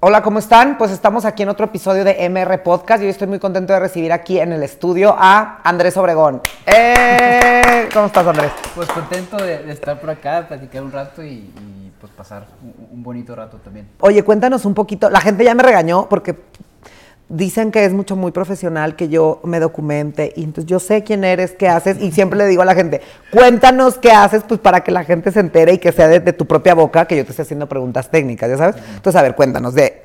Hola, ¿cómo están? Pues estamos aquí en otro episodio de MR Podcast y hoy estoy muy contento de recibir aquí en el estudio a Andrés Obregón. ¡Eh! ¿Cómo estás, Andrés? Pues contento de, de estar por acá, platicar un rato y, y, pues pasar un, un bonito rato también. Oye, cuéntanos un poquito. La gente ya me regañó porque dicen que es mucho muy profesional que yo me documente y entonces yo sé quién eres, qué haces y siempre le digo a la gente, cuéntanos qué haces pues para que la gente se entere y que sea de, de tu propia boca que yo te esté haciendo preguntas técnicas, ¿ya sabes? Entonces, a ver, cuéntanos de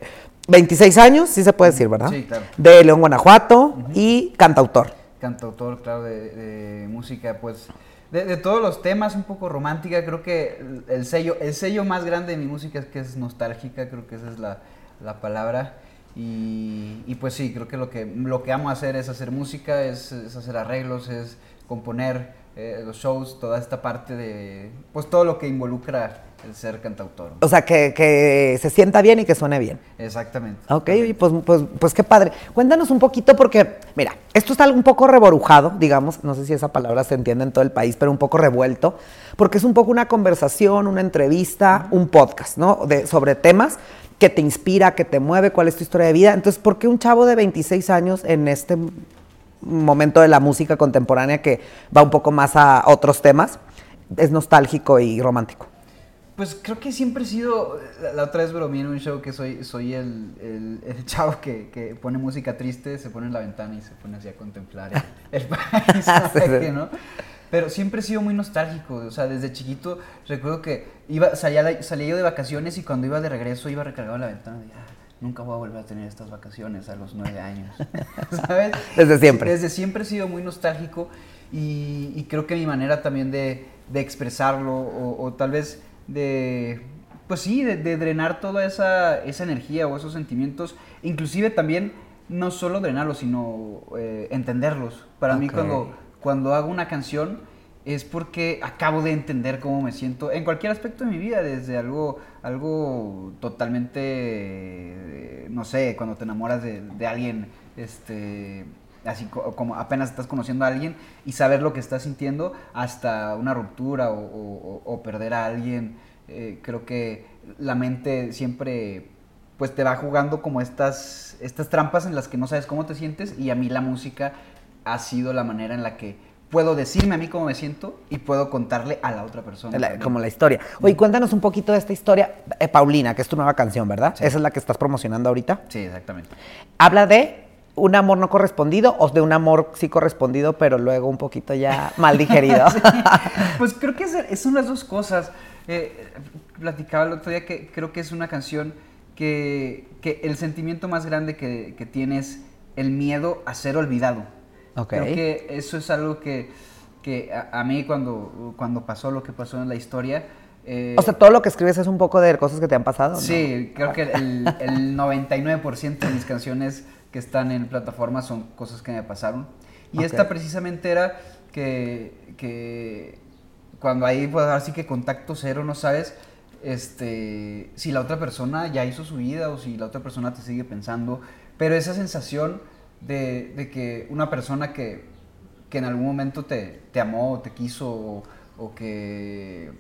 26 años, sí se puede decir, ¿verdad? Sí, claro. De León, Guanajuato y cantautor. Cantautor, claro, de, de música, pues de, de, todos los temas, un poco romántica, creo que el, el, sello, el sello más grande de mi música es que es nostálgica, creo que esa es la, la palabra. Y, y, pues sí, creo que lo que, lo que amo hacer es hacer música, es, es hacer arreglos, es componer eh, los shows, toda esta parte de, pues todo lo que involucra el ser cantautor. O sea, que, que se sienta bien y que suene bien. Exactamente. Ok, y pues, pues, pues qué padre. Cuéntanos un poquito porque, mira, esto está un poco reborujado, digamos, no sé si esa palabra se entiende en todo el país, pero un poco revuelto, porque es un poco una conversación, una entrevista, un podcast, ¿no? De, sobre temas que te inspira, que te mueve, cuál es tu historia de vida. Entonces, ¿por qué un chavo de 26 años en este momento de la música contemporánea que va un poco más a otros temas es nostálgico y romántico? Pues creo que siempre he sido, la otra vez bromeé en un show que soy, soy el, el, el chavo que, que, pone música triste, se pone en la ventana y se pone así a contemplar el, el país, ¿no? Pero siempre he sido muy nostálgico, o sea, desde chiquito recuerdo que iba, salía, salía yo de vacaciones y cuando iba de regreso iba recargado en la ventana y ah, nunca voy a volver a tener estas vacaciones a los nueve años, ¿sabes? Desde siempre. Desde siempre he sido muy nostálgico y, y creo que mi manera también de, de expresarlo o, o, tal vez de, pues sí, de, de, drenar toda esa, esa energía o esos sentimientos, inclusive también no solo drenarlos, sino eh, entenderlos. Para okay. mí cuando cuando hago una canción es porque acabo de entender cómo me siento en cualquier aspecto de mi vida, desde algo, algo totalmente, no sé, cuando te enamoras de, de alguien, este, así como apenas estás conociendo a alguien y saber lo que estás sintiendo, hasta una ruptura o perder a alguien. Eh, creo que la mente siempre pues te va jugando como estas, estas trampas en las que no sabes cómo te sientes y a mí la música ha sido la manera en la que puedo decirme a mí cómo me siento y puedo contarle a la otra persona. La, como la historia. Oye, cuéntanos un poquito de esta historia. Eh, Paulina, que es tu nueva canción, ¿verdad? Sí. Esa es la que estás promocionando ahorita. Sí, exactamente. Habla de un amor no correspondido o de un amor sí correspondido, pero luego un poquito ya mal digerido. sí. Pues creo que es, es unas dos cosas. Eh, platicaba el otro día que creo que es una canción que, que el sentimiento más grande que, que tiene es el miedo a ser olvidado. Okay. Creo que eso es algo que, que a, a, mí cuando, cuando pasó lo que pasó en la historia... Eh, o sea, todo lo que escribes es un poco de cosas que te han pasado. Sí, ¿no? creo que el, el 99% de mis canciones que están en plataformas son cosas que me pasaron. Y okay. esta precisamente era que, que cuando hay, pues así que contacto cero, no sabes este, si la otra persona ya hizo su vida o si la otra persona te sigue pensando. Pero esa sensación de, de que una persona que, que, en algún momento te, te amó te quiso o, o que,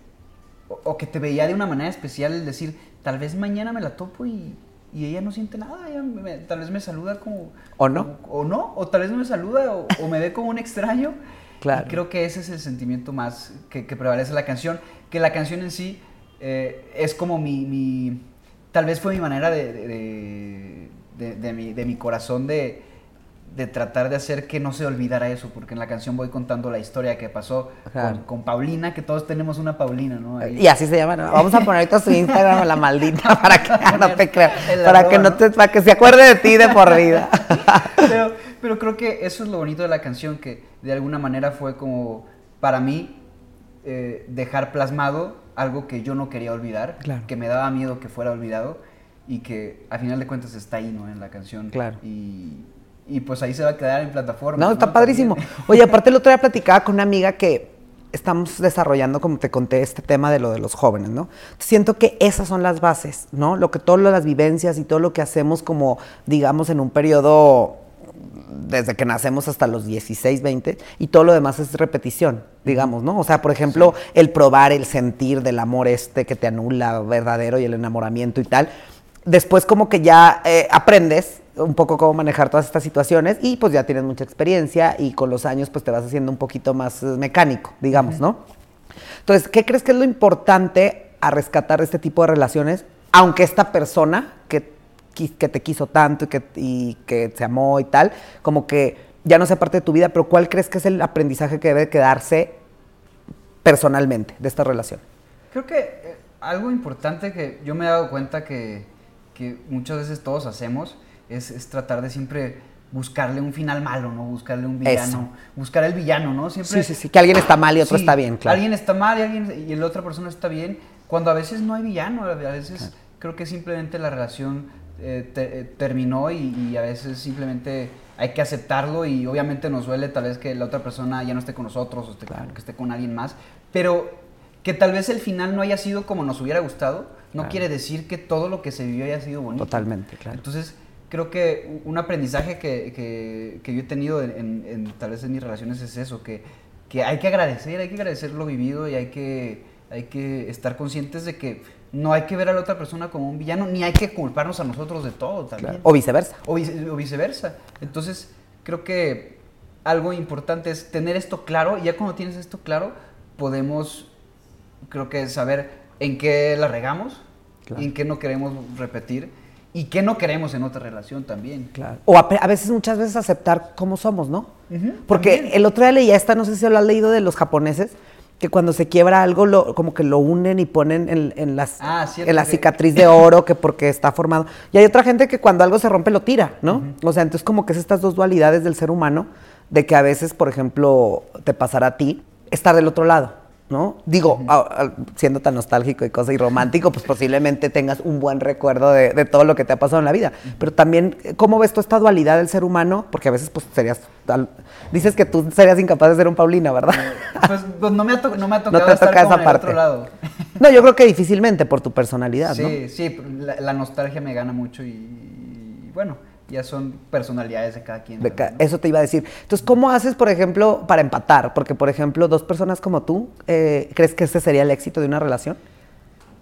o, o, que te veía de una manera especial, el decir, tal vez mañana me la topo y, y ella no siente nada, ella me, tal vez me saluda como... ¿O no? Como, o no, o tal vez no me saluda o, o me ve como un extraño. Claro. Y creo que ese es el sentimiento más que, que prevalece en la canción, que la canción en sí eh, es como mi, mi, Tal vez fue mi manera de, de, de, de mi, mi corazón de de tratar de hacer que no se olvidara eso, porque en la canción voy contando la historia que pasó con, con, Paulina, que todos tenemos una Paulina, ¿no? Ahí. Y así se llama, ¿no? Vamos a poner ahorita su Instagram, la maldita, para que no te creas, para que no te, para que se acuerde de ti de por vida. Pero, pero creo que eso es lo bonito de la canción, que de alguna manera fue como, para mí, eh, dejar plasmado algo que yo no quería olvidar, claro. que me daba miedo que fuera olvidado, y que a final de cuentas está ahí, ¿no? En la canción. Claro. Y, y pues ahí se va a quedar en plataforma. No, está ¿no? padrísimo. Oye, aparte el otro día platicaba con una amiga que estamos desarrollando, como te conté, este tema de lo de los jóvenes, ¿no? Siento que esas son las bases, ¿no? Lo que todas las vivencias y todo lo que hacemos como, digamos, en un periodo desde que nacemos hasta los 16, 20, y todo lo demás es repetición, digamos, ¿no? O sea, por ejemplo, sí. el probar, el sentir del amor este que te anula verdadero y el enamoramiento y tal, después como que ya eh, aprendes un poco cómo manejar todas estas situaciones y pues ya tienes mucha experiencia y con los años pues te vas haciendo un poquito más eh, mecánico, digamos, ¿no? Entonces, ¿qué crees que es lo importante a rescatar este tipo de relaciones? Aunque esta persona que, que te quiso tanto y que, y que se amó y tal, como que ya no sea parte de tu vida, pero ¿cuál crees que es el aprendizaje que debe quedarse personalmente de esta relación? Creo que eh, algo importante que yo me he dado cuenta que, que muchas veces todos hacemos es, es, tratar de siempre buscarle un final malo, ¿no? Buscarle un villano, buscar el villano, ¿no? Siempre, sí, sí, sí, que alguien está mal y otro está bien, claro. Alguien está mal y, alguien, y la otra persona está bien, cuando a veces no hay villano, a veces creo que simplemente la relación eh, eh, terminó y, y, a veces simplemente hay que aceptarlo y obviamente nos duele tal vez que la otra persona ya no esté con nosotros o esté, claro. que esté con alguien más, pero que tal vez el final no haya sido como nos hubiera gustado, no claro. quiere decir que todo lo que se vivió haya sido bonito. Totalmente, claro. Entonces, creo que un aprendizaje que, que, que yo he tenido en, en, en, tal vez en mis relaciones es eso, que, que hay que agradecer, hay que agradecer lo vivido y hay que, hay que estar conscientes de que no hay que ver a la otra persona como un villano, ni hay que culparnos a nosotros de todo también. Claro. O viceversa. O, vice, o, viceversa. Entonces, creo que algo importante es tener esto claro, y ya cuando tienes esto claro, podemos, creo que saber en qué la regamos, claro. y en qué no queremos repetir, y qué no queremos en otra relación también. Claro. O a, a veces, muchas veces aceptar cómo somos, ¿no? Uh -huh, Porque también. el otro día leía esta, no sé si lo has leído de los japoneses, que cuando se quiebra algo, lo, como que lo unen y ponen en, en las, ah, en la cicatriz de oro, que porque está formado. Y hay otra gente que cuando algo se rompe lo tira, ¿no? Uh -huh. O sea, entonces como que es estas dos dualidades del ser humano, de que a veces, por ejemplo, te pasará a ti estar del otro lado, ¿no? Digo, uh -huh. a, a, siendo tan nostálgico y cosa y romántico, pues posiblemente tengas un buen recuerdo de, de, todo lo que te ha pasado en la vida. Uh -huh. Pero también, ¿cómo ves tú esta dualidad del ser humano? Porque a veces, pues, serías... Tal, dices que tú serías incapaz de ser un Paulina, ¿verdad? Pues, pues no, me ha no, me ha tocado no te estar toca como esa parte. otro lado. No, yo creo que difícilmente por tu personalidad, sí, ¿no? Sí, la, la, nostalgia me gana mucho y, y bueno ya son personalidades de cada quien. De ca ¿no? Eso te iba a decir. Entonces, ¿cómo haces, por ejemplo, para empatar? Porque, por ejemplo, dos personas como tú, eh, ¿crees que ese sería el éxito de una relación?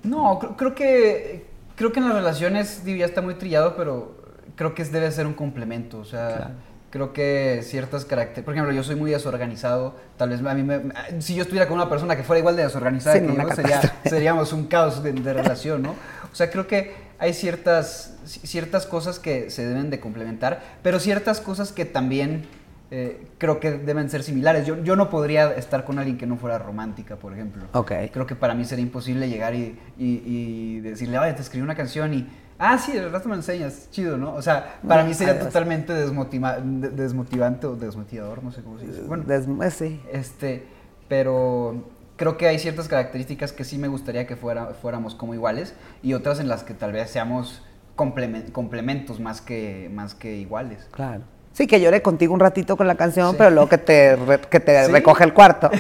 No, creo, creo, que creo que en las relaciones ya está muy trillado, pero creo que debe ser un complemento. O sea, claro. creo que ciertas características. Por ejemplo, yo soy muy desorganizado. Tal vez a mí me, si yo estuviera con una persona que fuera igual de desorganizada sí, que yo, sería, seríamos un caos de, de relación, ¿no? O sea, creo que hay ciertas, ciertas cosas que se deben de complementar, pero ciertas cosas que también eh, creo que deben ser similares. Yo, yo no podría estar con alguien que no fuera romántica, por ejemplo. Okay. Creo que para mí sería imposible llegar y, y, y decirle, oye, te escribí una canción y, ah, sí, el rato me enseñas, chido, ¿no? O sea, para no, mí sería totalmente desmotiva desmotivante o desmotivador, no sé cómo se dice. Bueno, Des sí. Este, pero creo que hay ciertas características que sí me gustaría que fuera, fuéramos como iguales y otras en las que tal vez seamos complement, complementos más que, más que iguales. Claro. Sí, que llore contigo un ratito con la canción, sí. pero luego que te, re, que te ¿Sí? recoge el cuarto.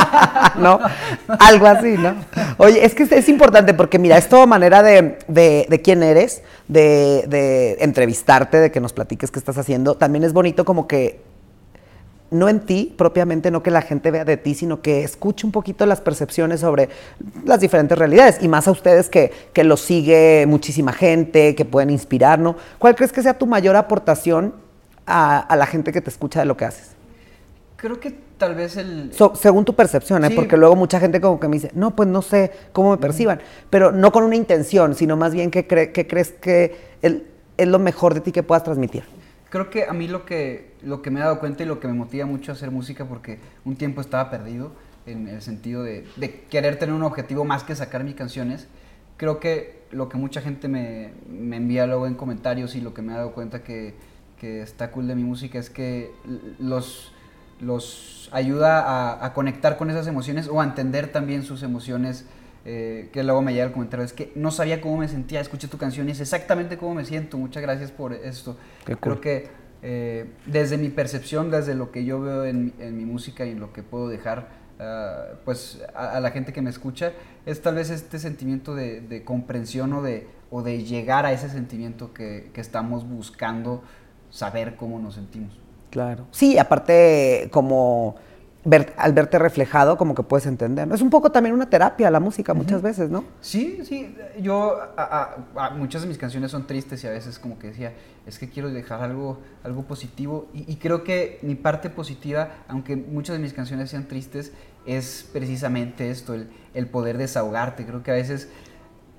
¿No? Algo así, ¿no? Oye, es que es importante porque, mira, es toda manera de, de, de quién eres, de, de entrevistarte, de que nos platiques qué estás haciendo. También es bonito como que no en ti propiamente, no que la gente vea de ti, sino que escuche un poquito las percepciones sobre las diferentes realidades y más a ustedes que, que los sigue muchísima gente, que pueden inspirar, ¿no? ¿Cuál crees que sea tu mayor aportación a, a la gente que te escucha de lo que haces? Creo que tal vez el... So, según tu percepción, ¿eh? sí. porque luego mucha gente como que me dice, no, pues no sé cómo me perciban, pero no con una intención, sino más bien que, cre que crees que el, es lo mejor de ti que puedas transmitir creo que a mí lo que, lo que me he dado cuenta y lo que me motiva mucho a hacer música, porque un tiempo estaba perdido en el sentido de, querer tener un objetivo más que sacar mis canciones, creo que lo que mucha gente me, me, envía luego en comentarios y lo que me he dado cuenta que, que está cool de mi música es que los, los ayuda a, a, conectar con esas emociones o a entender también sus emociones. Eh, que luego me llega el comentario, es que no sabía cómo me sentía, escuché tu canción y es exactamente cómo me siento, muchas gracias por esto. Qué cool. Creo que eh, desde mi percepción, desde lo que yo veo en, en mi música y en lo que puedo dejar uh, pues a, a, la gente que me escucha, es tal vez este sentimiento de, de comprensión o de, o de, llegar a ese sentimiento que, que estamos buscando saber cómo nos sentimos. Claro. Sí, aparte como ver, al verte reflejado, como que puedes entender. Es un poco también una terapia la música muchas veces, ¿no? Sí, sí. Yo, a- a- a- muchas de mis canciones son tristes y a veces como que decía, es que quiero dejar algo, algo positivo. Y, y creo que mi parte positiva, aunque muchas de mis canciones sean tristes, es precisamente esto, el, el poder desahogarte. Creo que a veces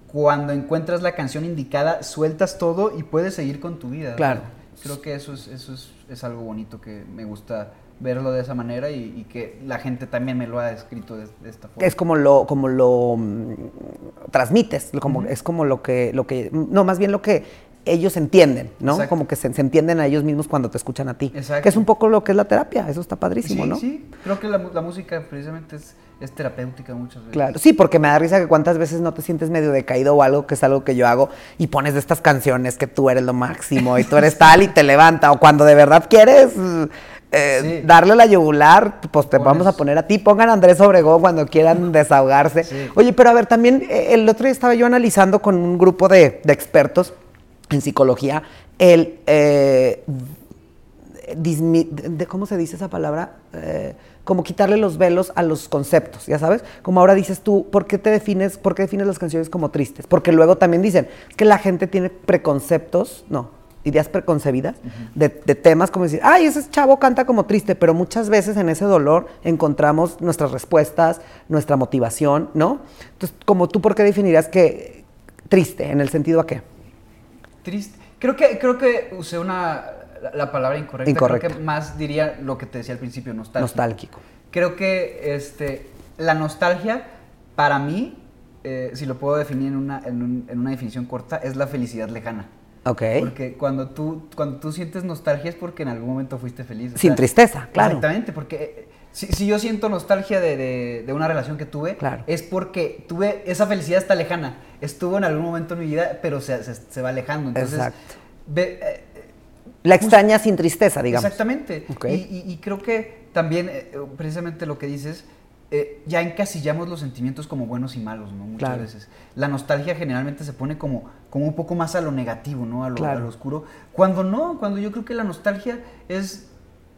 cuando encuentras la canción indicada, sueltas todo y puedes seguir con tu vida. Claro. Creo que eso es, eso es, es algo bonito que me gusta verlo de esa manera y, y que la gente también me lo ha descrito de, de esta forma. Es como lo, como lo mm, transmites, como, es como lo que, lo que, no, más bien lo que ellos entienden, ¿no? Exacto. Como que se, se entienden a ellos mismos cuando te escuchan a ti. Exacto. Que es un poco lo que es la terapia, eso está padrísimo, sí, ¿no? Sí, creo que la, la música precisamente es, es terapéutica muchas veces. Claro, sí, porque me da risa que cuántas veces no te sientes medio decaído o algo, que es algo que yo hago, y pones de estas canciones que tú eres lo máximo y tú eres tal y te levanta, o cuando de verdad quieres eh, Sí. darle la yugular, pues te Pones- vamos a poner a ti, pongan a Andrés Obregón cuando quieran desahogarse. Sí. Oye, pero a ver, también eh, el otro día estaba yo analizando con un grupo de, de expertos en psicología el... eh, dismi- de- ¿cómo se dice esa palabra? Eh, como quitarle los velos a los conceptos, ya sabes. Como ahora dices tú, ¿por qué te defines, por qué defines las canciones como tristes? Porque luego también dicen que la gente tiene preconceptos, no, ideas preconcebidas de, de temas como decir, ay, ese chavo canta como triste, pero muchas veces en ese dolor encontramos nuestras respuestas, nuestra motivación, ¿no? Entonces, como tú, ¿por qué definirías que triste? ¿En el sentido a qué? Triste. Creo que, creo que usé una, la, la palabra incorrecta. Incorrecta. Creo que más diría lo que te decía al principio, nostálgico. Nostálgico. Creo que este, la nostalgia, para mí, eh, si lo puedo definir en una, en, un- en una definición corta, es la felicidad lejana. Ok. Porque cuando tú, cuando tú sientes nostalgia es porque en algún momento fuiste feliz. Sin sea, tristeza, claro. Exactamente, porque eh, si, si yo siento nostalgia de, de- de una relación que tuve, Claro. es porque tuve esa felicidad está lejana. Estuvo en algún momento en mi vida, pero se, se- se va alejando. Entonces, Exacto. ve- eh, La extraña sin tristeza, digamos. Exactamente. Ok. Y, y- y creo que también, eh, precisamente lo que dices, eh, ya encasillamos los sentimientos como buenos y malos, ¿no? Muchas Claro. veces. La nostalgia generalmente se pone como, como un poco más a lo negativo, ¿no? A lo, Claro. a lo oscuro. Cuando no, cuando yo creo que la nostalgia es,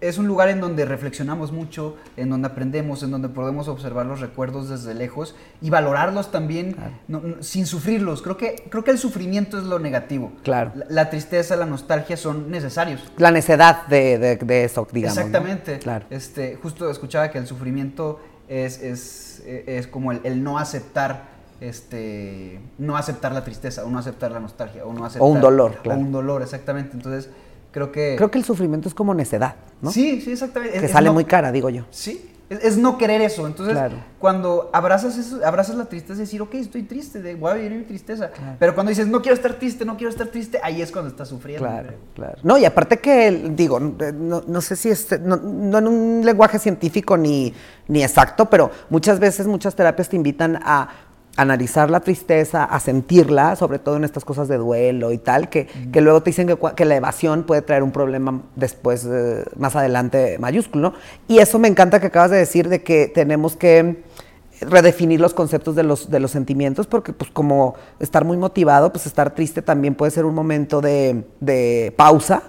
es un lugar en donde reflexionamos mucho, en donde aprendemos, en donde podemos observar los recuerdos desde lejos y valorarlos también Claro. no- no- sin sufrirlos. Creo que, creo que el sufrimiento es lo negativo. Claro. La, la tristeza, la nostalgia son necesarios. La necedad de, de- de eso, digamos. ¿no? Exactamente. Claro. Este, justo escuchaba que el sufrimiento es, es, es como el, el no aceptar, este, no aceptar la tristeza, o no aceptar la nostalgia, o no aceptar. un dolor, claro. O un dolor, exactamente. Entonces, creo que. Creo que el sufrimiento es como necedad, ¿no? Sí, sí, exactamente. Que es sale no- muy cara, digo yo. Sí. Es, es no querer eso. Entonces, Claro. cuando abrazas eso, abrazas la tristeza, decir, ok, estoy triste, de, voy a vivir mi tristeza. Pero cuando dices, no quiero estar triste, no quiero estar triste, ahí es cuando estás sufriendo. Claro, claro. No, y aparte que, digo, no, no sé si es, no, no en un lenguaje científico ni, ni exacto, pero muchas veces muchas terapias te invitan a analizar la tristeza, a sentirla, sobre todo en estas cosas de duelo y tal, que, que luego te dicen que, que la evasión puede traer un problema después, eh, más adelante, mayúsculo, ¿no? Y eso me encanta que acabas de decir de que tenemos que redefinir los conceptos de los, de los sentimientos, porque pues como estar muy motivado, pues estar triste también puede ser un momento de, de pausa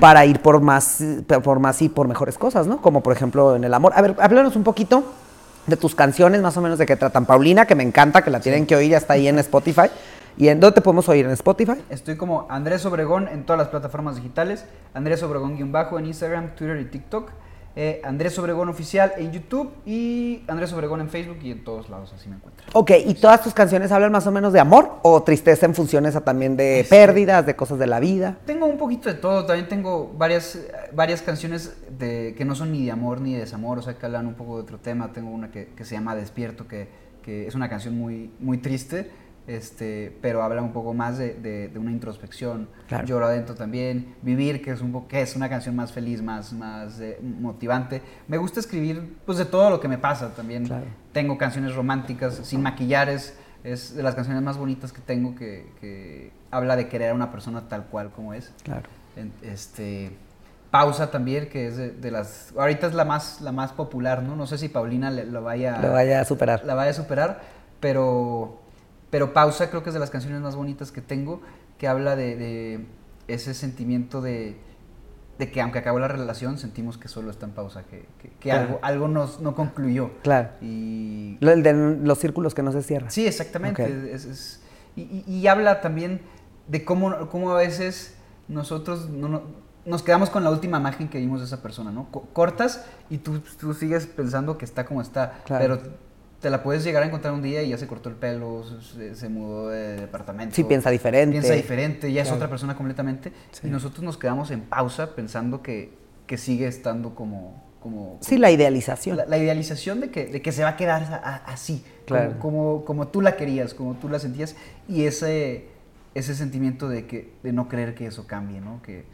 para ir por más, por más y por mejores cosas, ¿no? Como por ejemplo en el amor. A ver, háblanos un poquito de tus canciones, más o menos de qué tratan. Paulina, que me encanta, que la tienen que oír, ya está ahí en Spotify. ¿Y en dónde te podemos oír? ¿En Spotify? Estoy como Andrés Obregón en todas las plataformas digitales. Andrés Obregón-bajo en Instagram, Twitter y TikTok. Eh, Andrés Obregón Oficial en YouTube y Andrés Obregón en Facebook y en todos lados, así me encuentran. Ok, ¿y todas tus canciones hablan más o menos de amor o tristeza en funciones a también de pérdidas, de cosas de la vida? Tengo un poquito de todo, también tengo varias, varias canciones de, que no son ni de amor ni de desamor, o sea, que hablan un poco de otro tema. Tengo una que, que se llama Despierto, que, que es una canción muy, muy triste, este, pero habla un poco más de, de- de una introspección. Claro. Lloro adentro también. Vivir, que es, un que es una canción más feliz, más, más eh, motivante. Me gusta escribir pues, de todo lo que me pasa también. Claro. Tengo canciones románticas, sin maquillares. Es de las canciones más bonitas que tengo que, que habla de querer a una persona tal cual como es. Claro. Este, Pausa también, que es de, de las... Ahorita es la más, la más popular, ¿no? No sé si Paulina le- lo vaya, Lo vaya a superar. la vaya a superar, pero, pero Pausa creo que es de las canciones más bonitas que tengo, que habla de, de ese sentimiento de, de que aunque acabó la relación, sentimos que solo está en pausa, que, que, algo, algo nos, no concluyó. Claro. Y... El de los círculos que no se cierran. Sí, exactamente. Es, y, y, habla también de cómo, cómo a veces nosotros no, nos quedamos con la última imagen que vimos de esa persona, ¿no? cortas y tú, tú, sigues pensando que está como está, pero te la puedes llegar a encontrar un día y ya se cortó el pelo, se, mudó de departamento. Sí, piensa diferente. Piensa diferente, ya es otra persona completamente. Y nosotros nos quedamos en pausa pensando que, que sigue estando como, como... Sí, la idealización. La, idealización de que, de que se va a quedar así, claro. como, como, tú la querías, como tú la sentías. Y ese, ese sentimiento de, que, de no creer que eso cambie, ¿no? Que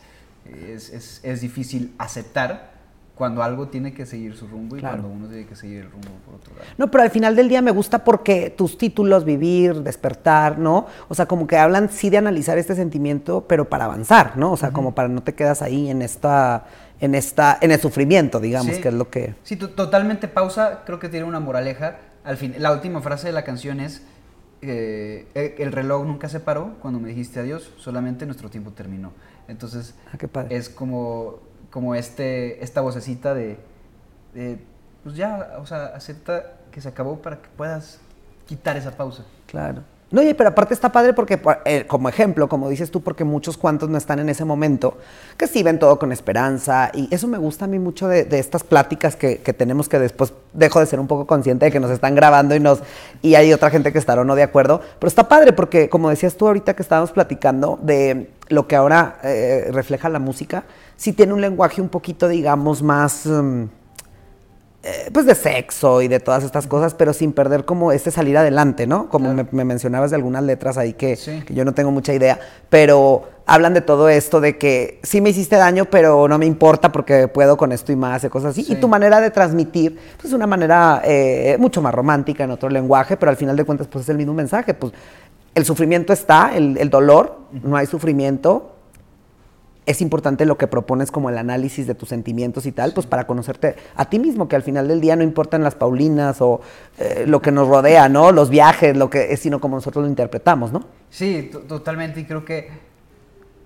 es, es, es difícil aceptar cuando algo tiene que seguir su rumbo y cuando uno tiene que seguir el rumbo por otro lado. No, pero al final del día me gusta porque tus títulos, vivir, despertar, ¿no? O sea, como que hablan sí de analizar este sentimiento, pero para avanzar, ¿no? O sea, como para no te quedas ahí en esta, en esta, en el sufrimiento, digamos, que es lo que. Sí, totalmente pausa, creo que tiene una moraleja. Al fin, la última frase de la canción es eh, el reloj nunca se paró cuando me dijiste adiós, solamente nuestro tiempo terminó. Entonces, ah, qué padre. es como como este, esta vocecita de, pues ya, o sea, acepta que se acabó para que puedas quitar esa pausa. Claro. No, oye, pero aparte está padre porque, eh, como ejemplo, como dices tú, porque muchos cuantos no están en ese momento, que sí ven todo con esperanza, y eso me gusta a mí mucho de, estas pláticas que, tenemos que después dejo de ser un poco consciente de que nos están grabando y nos y hay otra gente que estará o no de acuerdo, pero está padre porque, como decías tú ahorita que estábamos platicando de lo que ahora eh, refleja la música, sí tiene un lenguaje un poquito, digamos, más... Mm, eh, pues de sexo y de todas estas cosas, pero sin perder como este salir adelante, ¿no? Como me, mencionabas de algunas letras ahí que, yo no tengo mucha idea, pero hablan de todo esto, de que sí me hiciste daño, pero no me importa porque puedo con esto y más, y cosas así. Y tu manera de transmitir, pues es una manera eh, mucho más romántica en otro lenguaje, pero al final de cuentas, pues es el mismo mensaje, pues el sufrimiento está, el, el dolor, no hay sufrimiento, es importante lo que propones como el análisis de tus sentimientos y tal, pues para conocerte a ti mismo, que al final del día no importan las Paulinas o eh, lo que nos rodea, ¿no? Los viajes, lo que es, sino como nosotros lo interpretamos, ¿no? Sí, totalmente. Y creo que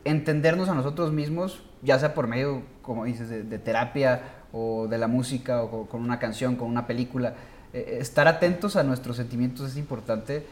entendernos a nosotros mismos, ya sea por medio, como dices, de, terapia o de la música o con una canción, con una película, eh, estar atentos a nuestros sentimientos es importante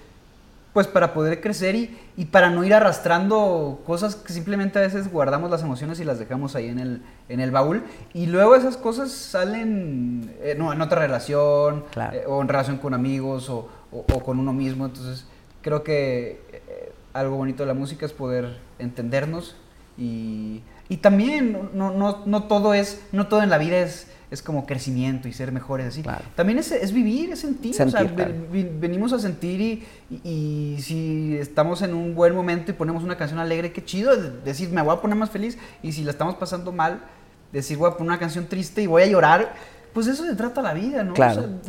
pues para poder crecer y, y, para no ir arrastrando cosas que simplemente a veces guardamos las emociones y las dejamos ahí en el, en el baúl y luego esas cosas salen eh, no, en otra relación eh, o en relación con amigos o, o, con uno mismo. Entonces creo que eh, algo bonito de la música es poder entendernos y, y también no, no, no, todo es, no todo en la vida es es como crecimiento y ser mejores así. También es, es, vivir, es sentir. o sea, venimos a sentir y, y, si estamos en un buen momento y ponemos una canción alegre, qué chido, decir, me voy a poner más feliz. Y si la estamos pasando mal, decir, voy a poner una canción triste y voy a llorar. Pues eso se trata la vida, ¿no?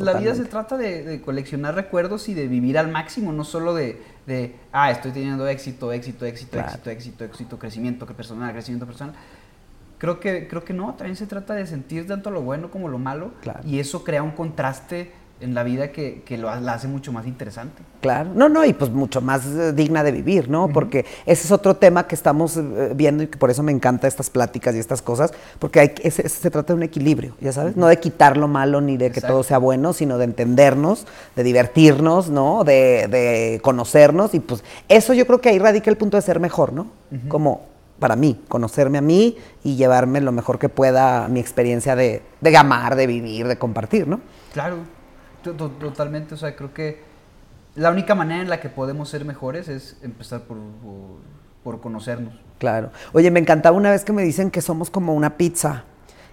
la vida se trata de, coleccionar recuerdos y de vivir al máximo, no solo de, de ah, estoy teniendo éxito, éxito, éxito, éxito, éxito, éxito, crecimiento personal, crecimiento personal creo que, creo que no, también se trata de sentir tanto lo bueno como lo malo y eso crea un contraste en la vida que, que lo, la hace mucho más interesante. Claro, no, no, y pues mucho más eh, digna de vivir, ¿no? Porque ese es otro tema que estamos eh, viendo y que por eso me encanta estas pláticas y estas cosas, porque hay, ese, se trata de un equilibrio, ya sabes, no de quitar lo malo ni de que todo sea bueno, sino de entendernos, de divertirnos, ¿no? De, de, conocernos y pues eso yo creo que ahí radica el punto de ser mejor, ¿no? Como para mí, conocerme a mí y llevarme lo mejor que pueda mi experiencia de, de amar, de vivir, de compartir, ¿no? Claro, totalmente, o sea, creo que la única manera en la que podemos ser mejores es empezar por, por conocernos. Claro. Oye, me encantaba una vez que me dicen que somos como una pizza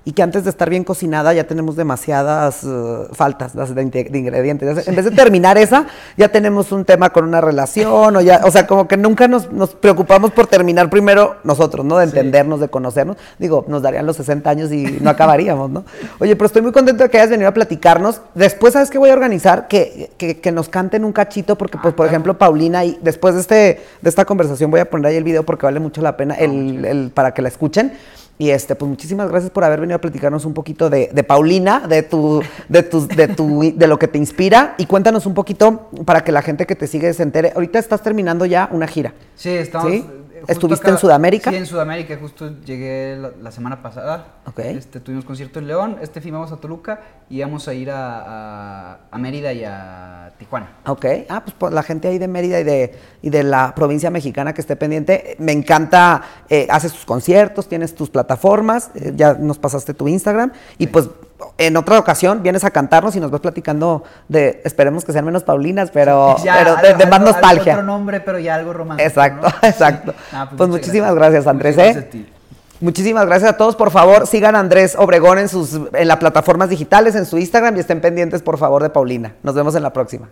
y que antes de estar bien cocinada ya tenemos demasiadas uh, faltas de, ingredientes. En vez de terminar esa, ya tenemos un tema con una relación, o ya, o sea, como que nunca nos, preocupamos por terminar primero nosotros, ¿no? De entendernos, de conocernos. Digo, nos darían los 60 años y no acabaríamos, ¿no? Oye, pero estoy muy contento de que hayas venido a platicarnos. Después, ¿sabes qué voy a organizar? Que, que, nos canten un cachito, porque, pues, por ejemplo, Paulina, y después de, este, de esta conversación voy a poner ahí el video porque vale mucho la pena el, el, para que la escuchen. Y este, pues muchísimas gracias por haber venido a platicarnos un poquito de, Paulina, de tu, de tu, de tu, de lo que te inspira. Y cuéntanos un poquito para que la gente que te sigue se entere. Ahorita estás terminando ya una gira. Sí, estamos. ¿Estuviste en Sudamérica? Sí, en Sudamérica, justo llegué la, semana pasada. Ok. Este, tuvimos concierto en León, este fin vamos a Toluca y vamos a ir a, a, Mérida y a Tijuana. Ok, ah, pues, pues la gente ahí de Mérida y de, y de la provincia mexicana que esté pendiente, me encanta, eh, haces tus conciertos, tienes tus plataformas, eh, ya nos pasaste tu Instagram y pues en otra ocasión vienes a cantarnos y nos vas platicando de, esperemos que sean menos Paulinas, pero, pero de, más nostalgia. otro nombre, pero ya algo romántico. Exacto, exacto. Ah, pues, pues muchísimas gracias, Andrés. ¿eh? Muchísimas gracias a todos. Por favor, sigan a Andrés Obregón en sus en las plataformas digitales, en su Instagram y estén pendientes, por favor, de Paulina. Nos vemos en la próxima.